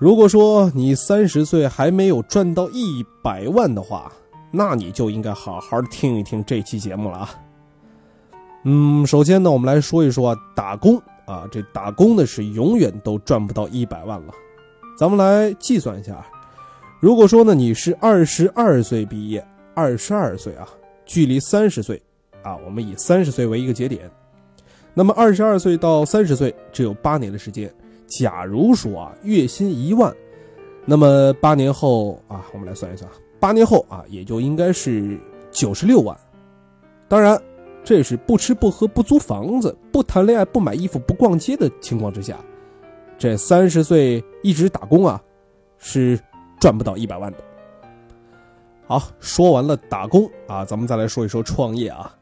如果说你三十岁还没有赚到一百万的话，那你就应该好好听一听这期节目了啊。嗯，首先呢，我们来说一说啊，打工啊，这打工呢是永远都赚不到一百万了。咱们来计算一下，如果说呢你是二十二岁毕业，二十二岁啊，距离三十岁啊，我们以三十岁为一个节点，那么二十二岁到三十岁只有八年的时间。假如说啊，月薪一万，那么八年后啊，我们来算一算，八年后啊，也就应该是九十六万。当然，这是不吃不喝不租房子不谈恋爱不买衣服不逛街的情况之下，这三十岁一直打工啊，是赚不到一百万的。好，说完了打工啊，咱们再来说一说创业啊。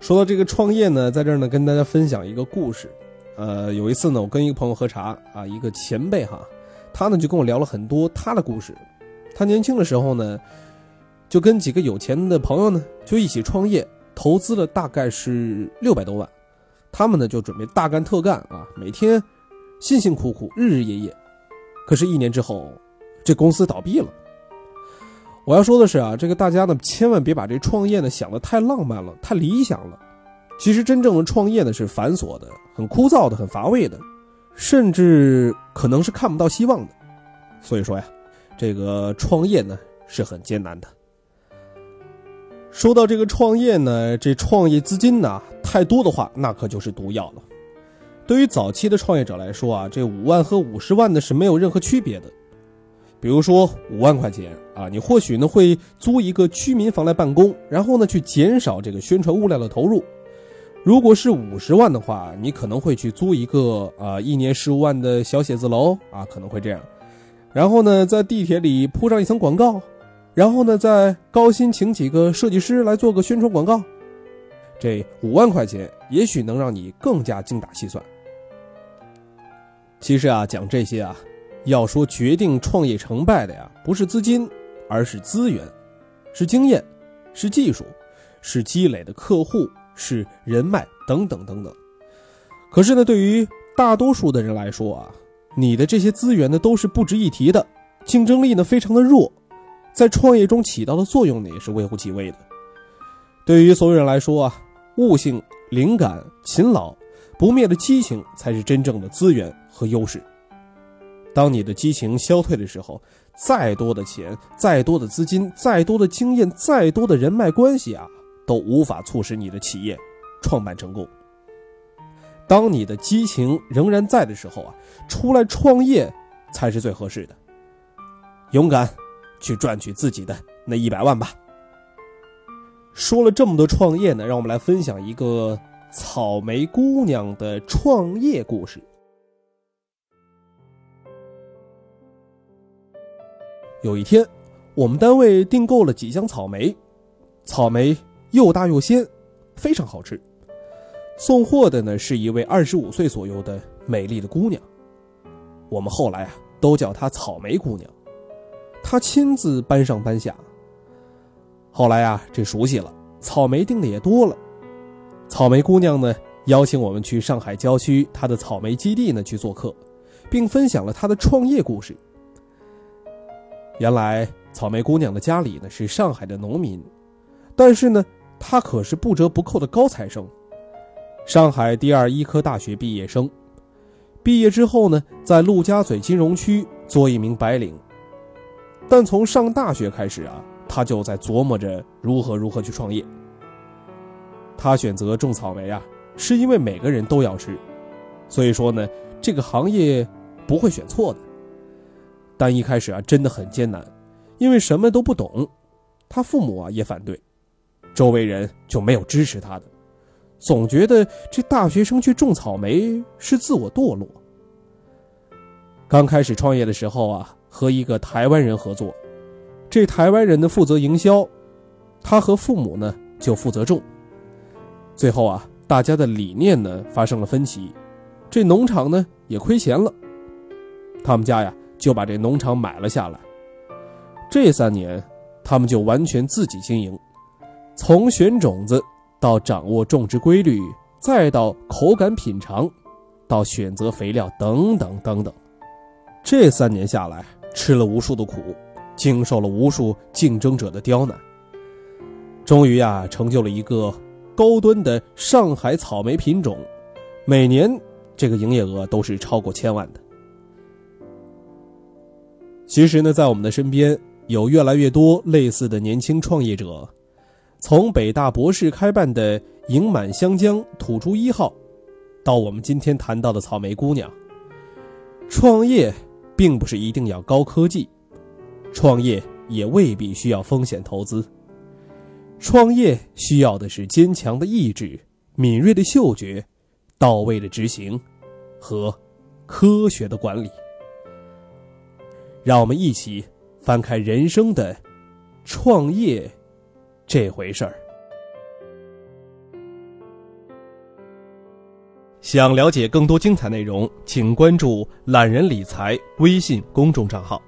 说到这个创业呢，在这儿呢，跟大家分享一个故事。呃，有一次呢，我跟一个朋友喝茶啊，一个前辈哈，他呢就跟我聊了很多他的故事。他年轻的时候呢，就跟几个有钱的朋友呢，就一起创业，投资了大概是六百多万。他们呢就准备大干特干啊，每天辛辛苦苦，日日夜夜。可是，一年之后，这公司倒闭了。我要说的是啊，这个大家呢，千万别把这创业呢想的太浪漫了，太理想了。其实真正的创业呢是繁琐的、很枯燥的、很乏味的，甚至可能是看不到希望的。所以说呀，这个创业呢是很艰难的。说到这个创业呢，这创业资金呢太多的话，那可就是毒药了。对于早期的创业者来说啊，这五万和五十万呢是没有任何区别的。比如说五万块钱啊，你或许呢会租一个居民房来办公，然后呢去减少这个宣传物料的投入。如果是五十万的话，你可能会去租一个啊，一年十五万的小写字楼啊，可能会这样。然后呢，在地铁里铺上一层广告，然后呢，再高薪请几个设计师来做个宣传广告。这五万块钱也许能让你更加精打细算。其实啊，讲这些啊，要说决定创业成败的呀，不是资金，而是资源，是经验，是技术，是积累的客户。是人脉等等等等，可是呢，对于大多数的人来说啊，你的这些资源呢都是不值一提的，竞争力呢非常的弱，在创业中起到的作用呢也是微乎其微的。对于所有人来说啊，悟性、灵感、勤劳、不灭的激情才是真正的资源和优势。当你的激情消退的时候，再多的钱、再多的资金、再多的经验、再多的人脉关系啊。都无法促使你的企业创办成功。当你的激情仍然在的时候啊，出来创业才是最合适的。勇敢去赚取自己的那一百万吧。说了这么多创业呢，让我们来分享一个草莓姑娘的创业故事。有一天，我们单位订购了几箱草莓，草莓。又大又鲜，非常好吃。送货的呢是一位二十五岁左右的美丽的姑娘，我们后来啊都叫她草莓姑娘。她亲自搬上搬下。后来啊这熟悉了，草莓订的也多了。草莓姑娘呢邀请我们去上海郊区她的草莓基地呢去做客，并分享了她的创业故事。原来草莓姑娘的家里呢是上海的农民，但是呢。他可是不折不扣的高材生，上海第二医科大学毕业生。毕业之后呢，在陆家嘴金融区做一名白领。但从上大学开始啊，他就在琢磨着如何如何去创业。他选择种草莓啊，是因为每个人都要吃，所以说呢，这个行业不会选错的。但一开始啊，真的很艰难，因为什么都不懂，他父母啊也反对。周围人就没有支持他的，总觉得这大学生去种草莓是自我堕落。刚开始创业的时候啊，和一个台湾人合作，这台湾人呢负责营销，他和父母呢就负责种。最后啊，大家的理念呢发生了分歧，这农场呢也亏钱了，他们家呀就把这农场买了下来。这三年，他们就完全自己经营，从选种子。到掌握种植规律，再到口感品尝，到选择肥料等等等等，这三年下来，吃了无数的苦，经受了无数竞争者的刁难，终于呀，成就了一个高端的上海草莓品种，每年这个营业额都是超过千万的。其实呢，在我们的身边，有越来越多类似的年轻创业者。从北大博士开办的盈满香江土猪一号，到我们今天谈到的草莓姑娘，创业并不是一定要高科技，创业也未必需要风险投资，创业需要的是坚强的意志、敏锐的嗅觉、到位的执行和科学的管理。让我们一起翻开人生的创业。这回事儿，想了解更多精彩内容，请关注“懒人理财”微信公众账号。